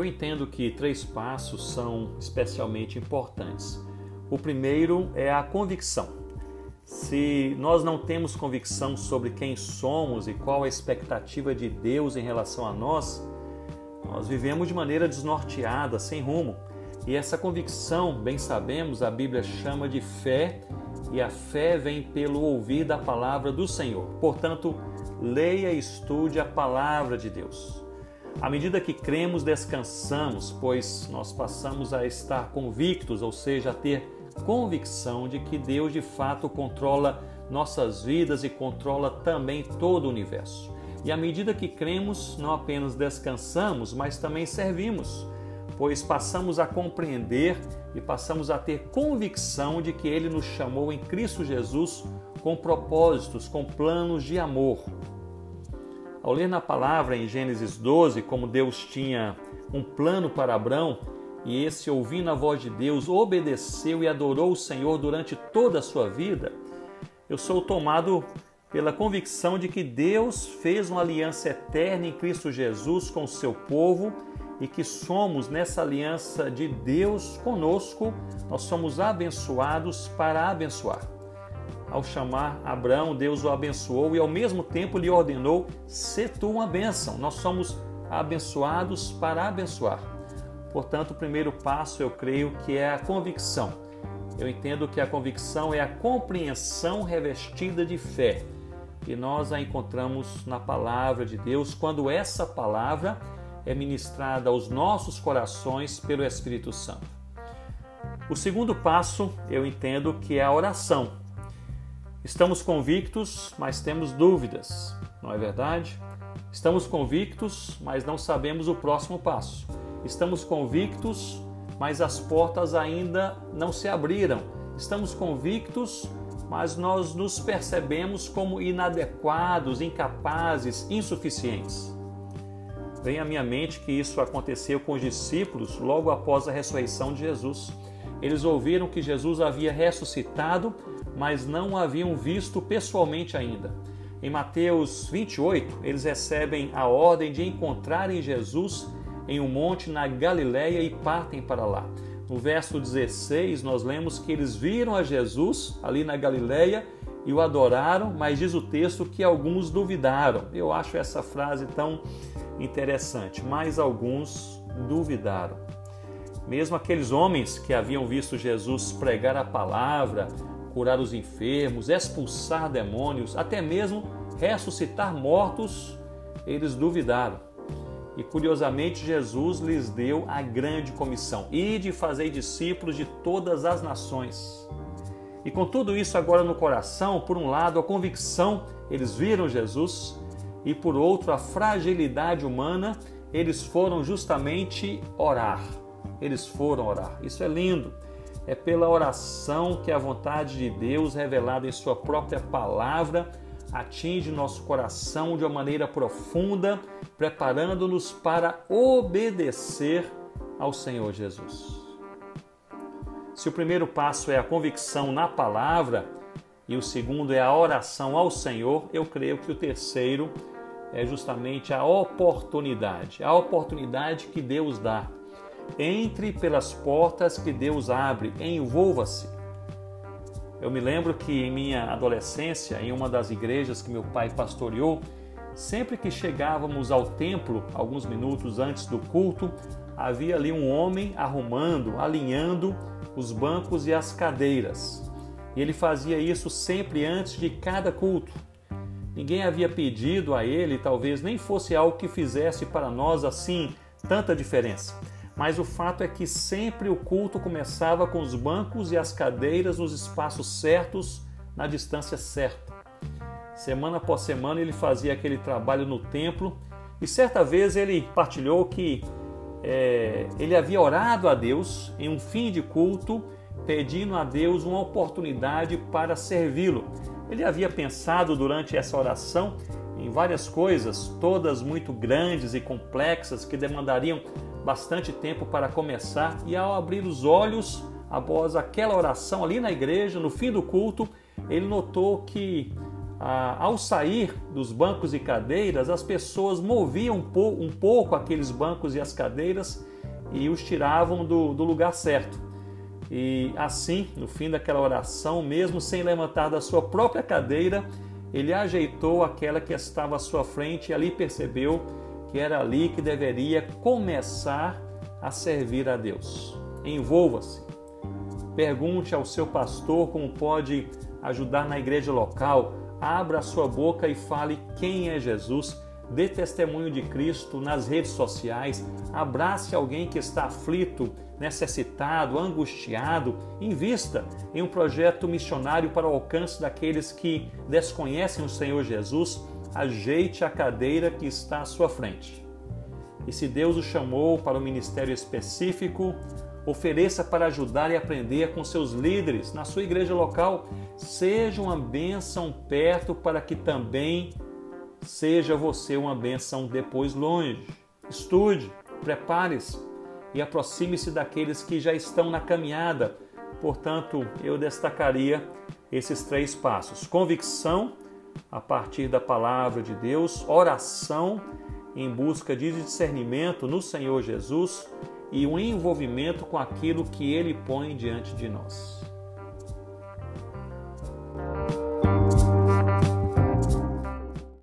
Eu entendo que três passos são especialmente importantes. O primeiro é a convicção. Se nós não temos convicção sobre quem somos e qual a expectativa de Deus em relação a nós, nós vivemos de maneira desnorteada, sem rumo. E essa convicção, bem sabemos, a Bíblia chama de fé, e a fé vem pelo ouvir da palavra do Senhor. Portanto, leia e estude a palavra de Deus. À medida que cremos, descansamos, pois nós passamos a estar convictos, ou seja, a ter convicção de que Deus de fato controla nossas vidas e controla também todo o universo. E à medida que cremos, não apenas descansamos, mas também servimos, pois passamos a compreender e passamos a ter convicção de que Ele nos chamou em Cristo Jesus com propósitos, com planos de amor. Ao ler na palavra em Gênesis 12 como Deus tinha um plano para Abraão, e esse, ouvindo a voz de Deus, obedeceu e adorou o Senhor durante toda a sua vida, eu sou tomado pela convicção de que Deus fez uma aliança eterna em Cristo Jesus com o seu povo e que somos nessa aliança de Deus conosco, nós somos abençoados para abençoar. Ao chamar Abraão, Deus o abençoou e ao mesmo tempo lhe ordenou: "Se tu uma bênção". Nós somos abençoados para abençoar. Portanto, o primeiro passo eu creio que é a convicção. Eu entendo que a convicção é a compreensão revestida de fé. E nós a encontramos na palavra de Deus quando essa palavra é ministrada aos nossos corações pelo Espírito Santo. O segundo passo eu entendo que é a oração. Estamos convictos, mas temos dúvidas, não é verdade? Estamos convictos, mas não sabemos o próximo passo. Estamos convictos, mas as portas ainda não se abriram. Estamos convictos, mas nós nos percebemos como inadequados, incapazes, insuficientes. Vem à minha mente que isso aconteceu com os discípulos logo após a ressurreição de Jesus. Eles ouviram que Jesus havia ressuscitado, mas não o haviam visto pessoalmente ainda. Em Mateus 28, eles recebem a ordem de encontrarem Jesus em um monte na Galiléia e partem para lá. No verso 16, nós lemos que eles viram a Jesus ali na Galiléia e o adoraram, mas diz o texto que alguns duvidaram. Eu acho essa frase tão interessante, mas alguns duvidaram. Mesmo aqueles homens que haviam visto Jesus pregar a palavra, curar os enfermos, expulsar demônios, até mesmo ressuscitar mortos, eles duvidaram. E curiosamente, Jesus lhes deu a grande comissão: e de fazer discípulos de todas as nações. E com tudo isso agora no coração, por um lado, a convicção, eles viram Jesus, e por outro, a fragilidade humana, eles foram justamente orar. Eles foram orar. Isso é lindo. É pela oração que a vontade de Deus, revelada em Sua própria palavra, atinge nosso coração de uma maneira profunda, preparando-nos para obedecer ao Senhor Jesus. Se o primeiro passo é a convicção na palavra e o segundo é a oração ao Senhor, eu creio que o terceiro é justamente a oportunidade, a oportunidade que Deus dá. Entre pelas portas que Deus abre, envolva-se. Eu me lembro que em minha adolescência, em uma das igrejas que meu pai pastoreou, sempre que chegávamos ao templo, alguns minutos antes do culto, havia ali um homem arrumando, alinhando os bancos e as cadeiras. E ele fazia isso sempre antes de cada culto. Ninguém havia pedido a ele, talvez nem fosse algo que fizesse para nós assim tanta diferença. Mas o fato é que sempre o culto começava com os bancos e as cadeiras nos espaços certos, na distância certa. Semana após semana ele fazia aquele trabalho no templo e certa vez ele partilhou que é, ele havia orado a Deus em um fim de culto, pedindo a Deus uma oportunidade para servi-lo. Ele havia pensado durante essa oração em várias coisas, todas muito grandes e complexas, que demandariam bastante tempo para começar, e ao abrir os olhos após aquela oração ali na igreja, no fim do culto, ele notou que ao sair dos bancos e cadeiras, as pessoas moviam um pouco aqueles bancos e as cadeiras e os tiravam do, do lugar certo. E assim, no fim daquela oração, mesmo sem levantar da sua própria cadeira, ele ajeitou aquela que estava à sua frente e ali percebeu que era ali que deveria começar a servir a Deus. Envolva-se. Pergunte ao seu pastor como pode ajudar na igreja local. Abra sua boca e fale quem é Jesus. Dê testemunho de Cristo nas redes sociais. Abrace alguém que está aflito, necessitado, angustiado. Invista em um projeto missionário para o alcance daqueles que desconhecem o Senhor Jesus. Ajeite a cadeira que está à sua frente. E se Deus o chamou para um ministério específico, ofereça para ajudar e aprender com seus líderes na sua igreja local. Seja uma bênção perto para que também seja você uma bênção depois longe. Estude, prepare-se e aproxime-se daqueles que já estão na caminhada. Portanto, eu destacaria esses três passos: convicção a partir da palavra de Deus, oração em busca de discernimento no Senhor Jesus e um envolvimento com aquilo que ele põe diante de nós.